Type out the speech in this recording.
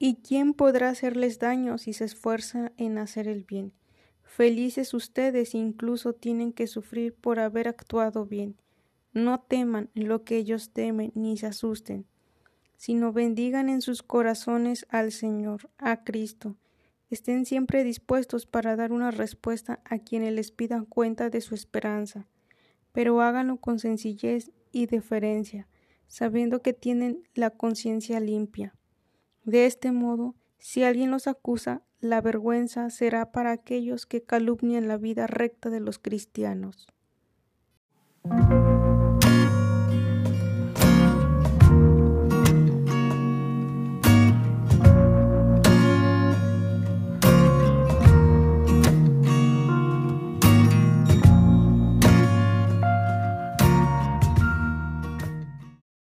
¿Y quién podrá hacerles daño si se esfuerza en hacer el bien? Felices ustedes incluso tienen que sufrir por haber actuado bien. No teman lo que ellos temen ni se asusten, sino bendigan en sus corazones al Señor, a Cristo. Estén siempre dispuestos para dar una respuesta a quienes les pidan cuenta de su esperanza, pero háganlo con sencillez y deferencia, sabiendo que tienen la conciencia limpia. De este modo, si alguien los acusa, la vergüenza será para aquellos que calumnian la vida recta de los cristianos.